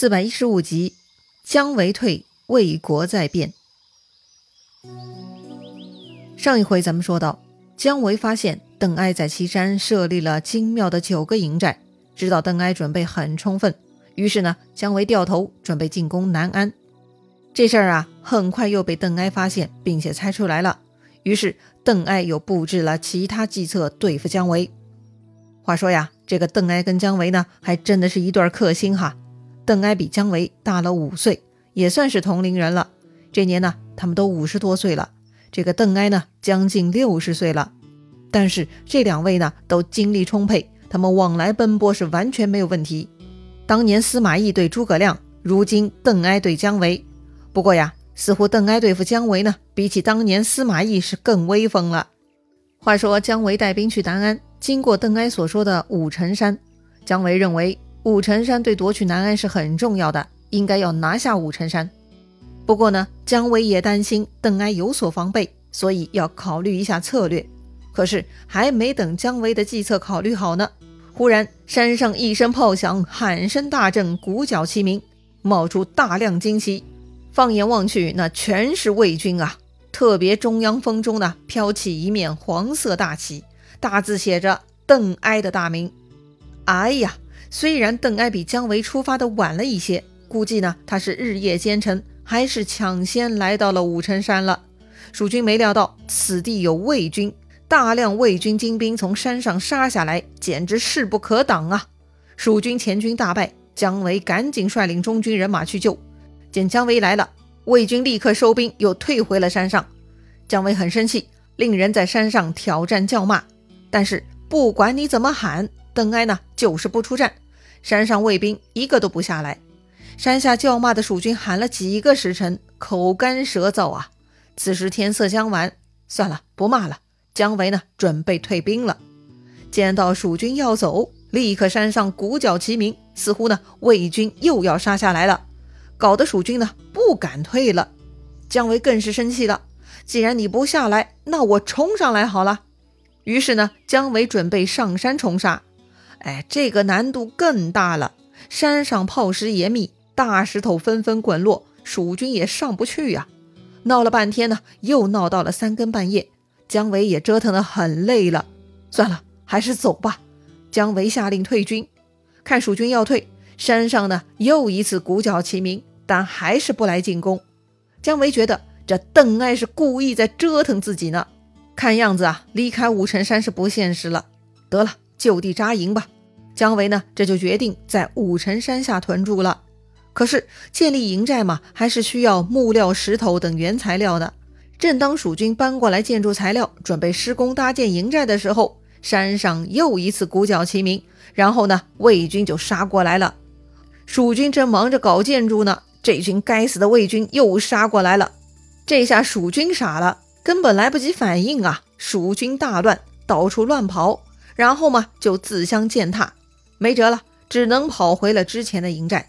四百一十五集，姜维退，魏国在变。上一回咱们说到，姜维发现邓艾在岐山设立了精妙的九个营寨，知道邓艾准备很充分，于是呢，姜维掉头准备进攻南安。这事儿啊，很快又被邓艾发现，并且猜出来了。于是邓艾又布置了其他计策对付姜维。话说呀，这个邓艾跟姜维呢，还真的是一对克星哈。邓艾比姜维大了五岁，也算是同龄人了。这年呢，他们都五十多岁了。这个邓艾呢，将近六十岁了。但是这两位呢，都精力充沛，他们往来奔波是完全没有问题。当年司马懿对诸葛亮，如今邓艾对姜维。不过呀，似乎邓艾对付姜维呢，比起当年司马懿是更威风了。话说姜维带兵去南安，经过邓艾所说的五城山，姜维认为。武城山对夺取南安是很重要的，应该要拿下武城山。不过呢，姜维也担心邓艾有所防备，所以要考虑一下策略。可是还没等姜维的计策考虑好呢，忽然山上一声炮响，喊声大震，鼓角齐鸣，冒出大量旌旗。放眼望去，那全是魏军啊！特别中央风中呢，飘起一面黄色大旗，大字写着“邓艾”的大名。哎呀！虽然邓艾比姜维出发的晚了一些，估计呢他是日夜兼程，还是抢先来到了武城山了。蜀军没料到此地有魏军，大量魏军精兵从山上杀下来，简直势不可挡啊！蜀军前军大败，姜维赶紧率领中军人马去救。见姜维来了，魏军立刻收兵，又退回了山上。姜维很生气，令人在山上挑战叫骂，但是不管你怎么喊。邓艾呢，就是不出战，山上卫兵一个都不下来。山下叫骂的蜀军喊了几个时辰，口干舌燥啊。此时天色将晚，算了，不骂了。姜维呢，准备退兵了。见到蜀军要走，立刻山上鼓角齐鸣，似乎呢魏军又要杀下来了，搞得蜀军呢不敢退了。姜维更是生气了，既然你不下来，那我冲上来好了。于是呢，姜维准备上山冲杀。哎，这个难度更大了。山上炮石严密，大石头纷纷滚落，蜀军也上不去呀。闹了半天呢，又闹到了三更半夜，姜维也折腾得很累了。算了，还是走吧。姜维下令退军。看蜀军要退，山上呢又一次鼓角齐鸣，但还是不来进攻。姜维觉得这邓艾是故意在折腾自己呢。看样子啊，离开武城山是不现实了。得了。就地扎营吧，姜维呢？这就决定在武城山下屯住了。可是建立营寨嘛，还是需要木料、石头等原材料的。正当蜀军搬过来建筑材料，准备施工搭建营寨的时候，山上又一次鼓角齐鸣，然后呢，魏军就杀过来了。蜀军正忙着搞建筑呢，这群该死的魏军又杀过来了。这下蜀军傻了，根本来不及反应啊！蜀军大乱，到处乱跑。然后嘛，就自相践踏，没辙了，只能跑回了之前的营寨。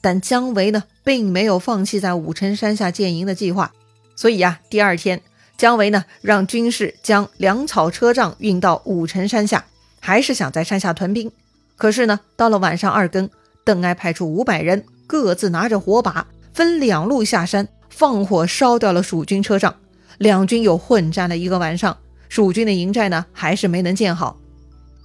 但姜维呢，并没有放弃在武城山下建营的计划。所以呀，第二天，姜维呢，让军士将粮草车仗运到武城山下，还是想在山下屯兵。可是呢，到了晚上二更，邓艾派出五百人，各自拿着火把，分两路下山，放火烧掉了蜀军车仗。两军又混战了一个晚上，蜀军的营寨呢，还是没能建好。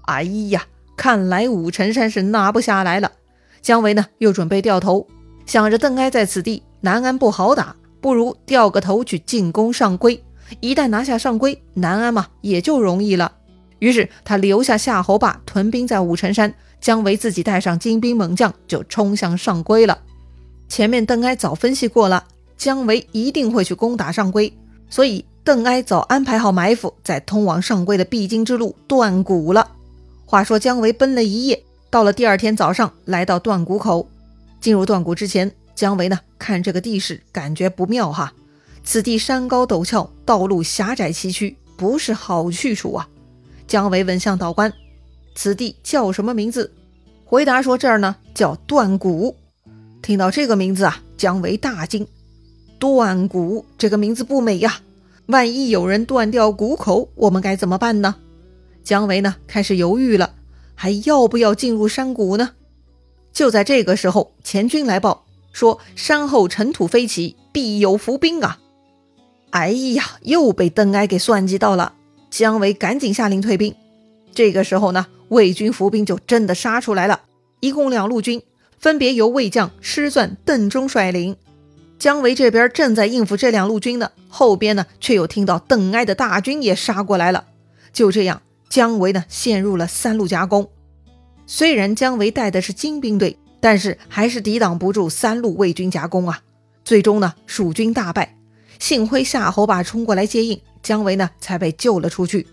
哎呀，看来武城山是拿不下来了。姜维呢，又准备掉头，想着邓艾在此地，南安不好打，不如掉个头去进攻上邽。一旦拿下上邽，南安嘛也就容易了。于是他留下夏侯霸屯兵在武城山，姜维自己带上精兵猛将就冲向上邽了。前面邓艾早分析过了，姜维一定会去攻打上邽，所以邓艾早安排好埋伏在通往上邽的必经之路断谷了。话说姜维奔了一夜，到了第二天早上，来到断谷口。进入断谷之前，姜维呢看这个地势，感觉不妙哈。此地山高陡峭，道路狭窄崎岖，不是好去处啊。姜维问向导官：“此地叫什么名字？”回答说：“这儿呢叫断谷。”听到这个名字啊，姜维大惊：“断谷这个名字不美呀！万一有人断掉谷口，我们该怎么办呢？”姜维呢，开始犹豫了，还要不要进入山谷呢？就在这个时候，前军来报说山后尘土飞起，必有伏兵啊！哎呀，又被邓艾给算计到了。姜维赶紧下令退兵。这个时候呢，魏军伏兵就真的杀出来了，一共两路军，分别由魏将师钻、邓忠率领。姜维这边正在应付这两路军呢，后边呢却又听到邓艾的大军也杀过来了。就这样，姜维呢陷入了三路夹攻。虽然姜维带的是精兵队，但是还是抵挡不住三路魏军夹攻啊。最终呢，蜀军大败。幸亏夏侯霸冲过来接应，姜维呢才被救了出去。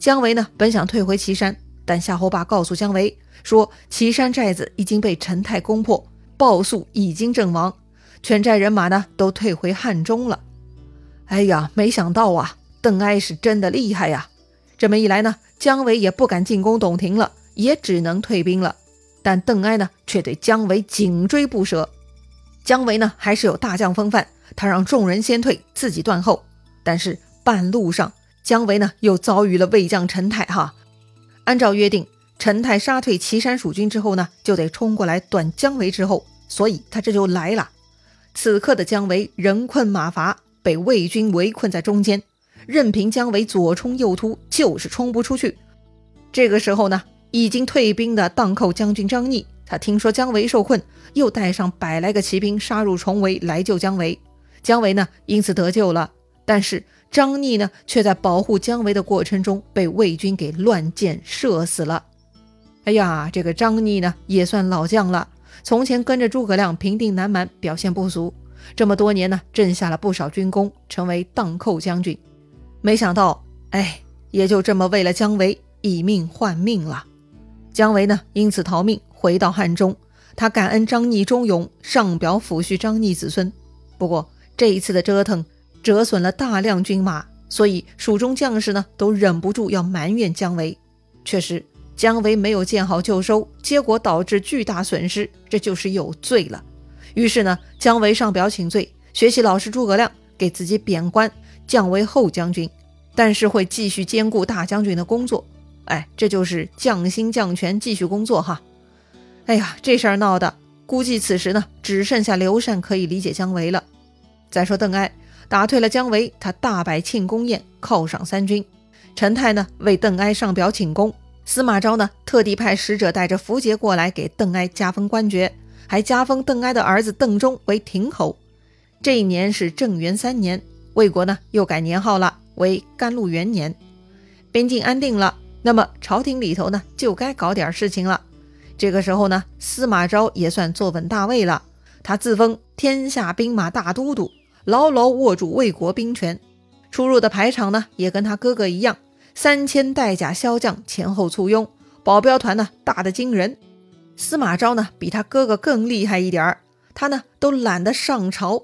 姜维呢本想退回岐山，但夏侯霸告诉姜维说，岐山寨子已经被陈泰攻破，鲍肃已经阵亡，全寨人马呢都退回汉中了。哎呀，没想到啊，邓艾是真的厉害呀！这么一来呢，姜维也不敢进攻董亭了，也只能退兵了。但邓艾呢却对姜维紧追不舍。姜维呢还是有大将风范。他让众人先退，自己断后。但是半路上，姜维呢又遭遇了魏将陈泰。哈，按照约定，陈泰杀退岐山蜀军之后呢，就得冲过来断姜维之后，所以他这就来了。此刻的姜维人困马乏，被魏军围困在中间，任凭姜维左冲右突，就是冲不出去。这个时候呢，已经退兵的荡寇将军张逆，他听说姜维受困，又带上百来个骑兵杀入重围来救姜维。姜维呢，因此得救了。但是张逆呢，却在保护姜维的过程中被魏军给乱箭射死了。哎呀，这个张逆呢，也算老将了。从前跟着诸葛亮平定南蛮，表现不俗。这么多年呢，挣下了不少军功，成为荡寇将军。没想到，哎，也就这么为了姜维以命换命了。姜维呢，因此逃命回到汉中。他感恩张逆忠勇，上表抚恤张逆子孙。不过，这一次的折腾折损了大量军马，所以蜀中将士呢都忍不住要埋怨姜维。确实，姜维没有见好就收，结果导致巨大损失，这就是有罪了。于是呢，姜维上表请罪，学习老师诸葛亮，给自己贬官，降为后将军，但是会继续兼顾大将军的工作。哎，这就是降薪降权，继续工作哈。哎呀，这事儿闹的，估计此时呢只剩下刘禅可以理解姜维了。再说邓艾打退了姜维，他大摆庆功宴，犒赏三军。陈泰呢为邓艾上表请功，司马昭呢特地派使者带着符节过来给邓艾加封官爵，还加封邓艾的儿子邓忠为亭侯。这一年是正元三年，魏国呢又改年号了，为甘露元年。边境安定了，那么朝廷里头呢就该搞点事情了。这个时候呢，司马昭也算坐稳大位了，他自封天下兵马大都督。牢牢握住魏国兵权，出入的排场呢，也跟他哥哥一样，三千带甲骁将前后簇拥，保镖团呢大的惊人。司马昭呢比他哥哥更厉害一点儿，他呢都懒得上朝。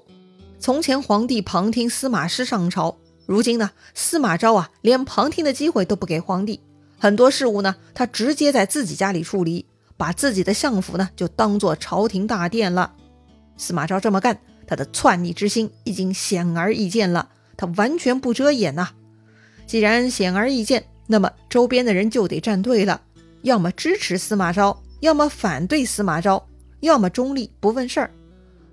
从前皇帝旁听司马师上朝，如今呢司马昭啊连旁听的机会都不给皇帝，很多事务呢他直接在自己家里处理，把自己的相府呢就当做朝廷大殿了。司马昭这么干。他的篡逆之心已经显而易见了，他完全不遮掩呐。既然显而易见，那么周边的人就得站队了，要么支持司马昭，要么反对司马昭，要么中立不问事儿。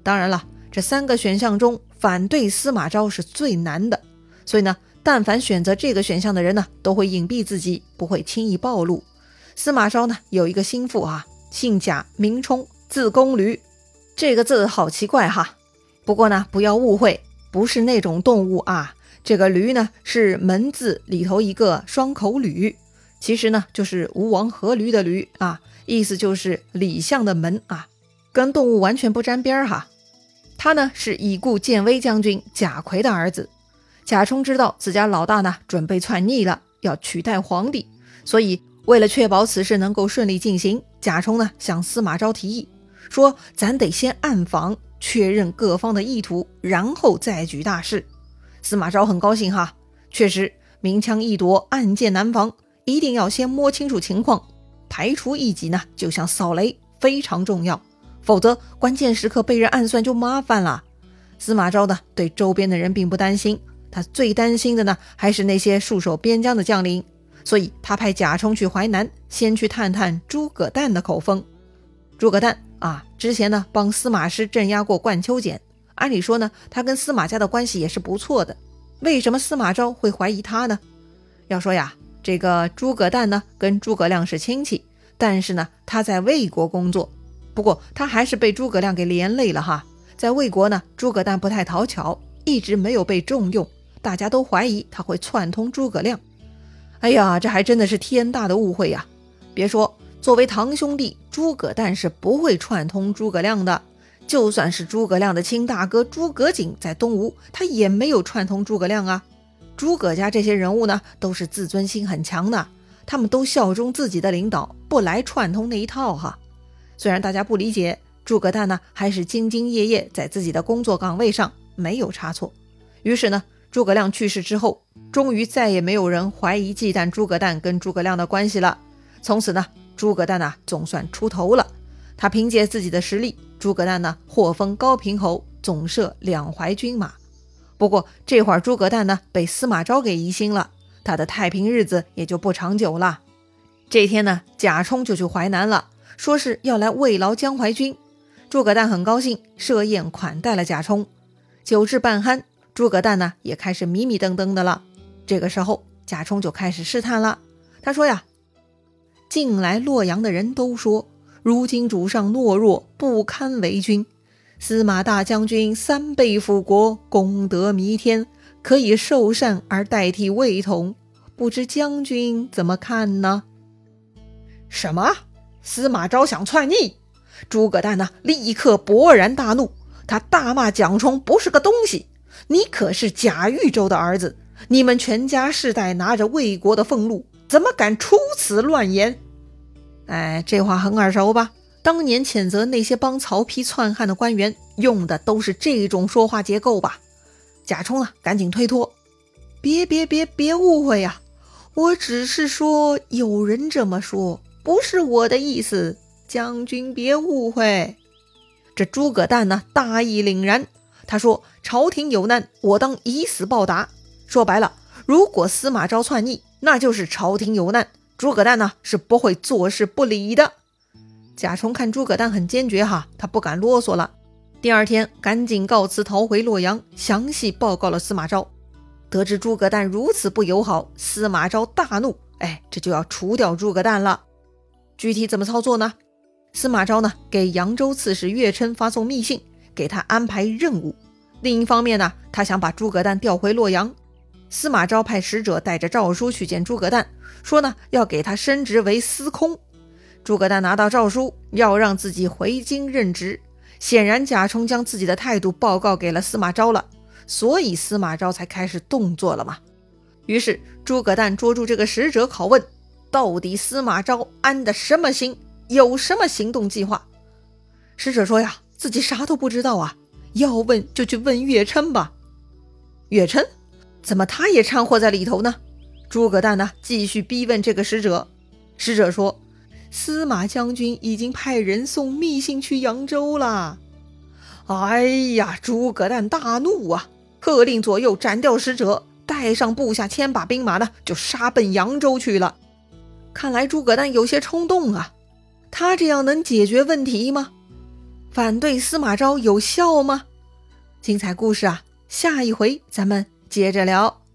当然了，这三个选项中，反对司马昭是最难的。所以呢，但凡选择这个选项的人呢，都会隐蔽自己，不会轻易暴露。司马昭呢，有一个心腹啊，姓贾，名冲，字公驴。这个字好奇怪哈。不过呢，不要误会，不是那种动物啊。这个驴呢，是门字里头一个双口吕，其实呢就是吴王阖闾的闾啊，意思就是李相的门啊，跟动物完全不沾边儿哈。他呢是已故建威将军贾逵的儿子。贾充知道自家老大呢准备篡逆了，要取代皇帝，所以为了确保此事能够顺利进行，贾充呢向司马昭提议说：“咱得先暗访。”确认各方的意图，然后再举大事。司马昭很高兴哈，确实明枪易躲，暗箭难防，一定要先摸清楚情况，排除异己呢，就像扫雷，非常重要。否则关键时刻被人暗算就麻烦了。司马昭呢，对周边的人并不担心，他最担心的呢，还是那些戍守边疆的将领。所以他派贾充去淮南，先去探探诸葛诞的口风。诸葛诞啊，之前呢帮司马师镇压过冠秋俭，按理说呢他跟司马家的关系也是不错的，为什么司马昭会怀疑他呢？要说呀，这个诸葛诞呢跟诸葛亮是亲戚，但是呢他在魏国工作，不过他还是被诸葛亮给连累了哈。在魏国呢，诸葛诞不太讨巧，一直没有被重用，大家都怀疑他会串通诸葛亮。哎呀，这还真的是天大的误会呀！别说。作为堂兄弟，诸葛诞是不会串通诸葛亮的。就算是诸葛亮的亲大哥诸葛瑾在东吴，他也没有串通诸葛亮啊。诸葛家这些人物呢，都是自尊心很强的，他们都效忠自己的领导，不来串通那一套哈。虽然大家不理解，诸葛诞呢，还是兢兢业业在自己的工作岗位上，没有差错。于是呢，诸葛亮去世之后，终于再也没有人怀疑忌惮诸葛诞跟诸葛亮的关系了。从此呢。诸葛诞呢，总算出头了。他凭借自己的实力，诸葛诞呢获封高平侯，总摄两淮军马。不过这会儿诸葛诞呢被司马昭给疑心了，他的太平日子也就不长久了。这天呢，贾充就去淮南了，说是要来慰劳江淮军。诸葛诞很高兴，设宴款待了贾充。酒至半酣，诸葛诞呢也开始迷迷瞪瞪的了。这个时候，贾充就开始试探了。他说呀。近来洛阳的人都说，如今主上懦弱，不堪为君。司马大将军三倍辅国，功德弥天，可以受禅而代替魏统。不知将军怎么看呢？什么？司马昭想篡逆？诸葛诞呢？立刻勃然大怒，他大骂蒋充不是个东西。你可是贾豫州的儿子，你们全家世代拿着魏国的俸禄。怎么敢出此乱言？哎，这话很耳熟吧？当年谴责那些帮曹丕篡汉的官员，用的都是这种说话结构吧？贾充啊，赶紧推脱，别别别别误会呀！我只是说有人这么说，不是我的意思，将军别误会。这诸葛诞呢，大义凛然，他说：“朝廷有难，我当以死报答。”说白了，如果司马昭篡逆，那就是朝廷有难，诸葛诞呢是不会坐视不理的。贾充看诸葛诞很坚决哈，他不敢啰嗦了。第二天赶紧告辞逃回洛阳，详细报告了司马昭。得知诸葛诞如此不友好，司马昭大怒，哎，这就要除掉诸葛诞了。具体怎么操作呢？司马昭呢给扬州刺史岳琛发送密信，给他安排任务。另一方面呢，他想把诸葛诞调回洛阳。司马昭派使者带着诏书去见诸葛诞，说呢要给他升职为司空。诸葛诞拿到诏书，要让自己回京任职。显然贾充将自己的态度报告给了司马昭了，所以司马昭才开始动作了嘛。于是诸葛诞捉住这个使者拷问：到底司马昭安的什么心？有什么行动计划？使者说呀，自己啥都不知道啊，要问就去问岳琛吧。岳琛。怎么他也掺和在里头呢？诸葛诞呢，继续逼问这个使者。使者说：“司马将军已经派人送密信去扬州了。”哎呀，诸葛诞大怒啊，喝令左右斩掉使者，带上部下千把兵马呢，就杀奔扬州去了。看来诸葛诞有些冲动啊，他这样能解决问题吗？反对司马昭有效吗？精彩故事啊，下一回咱们。接着聊。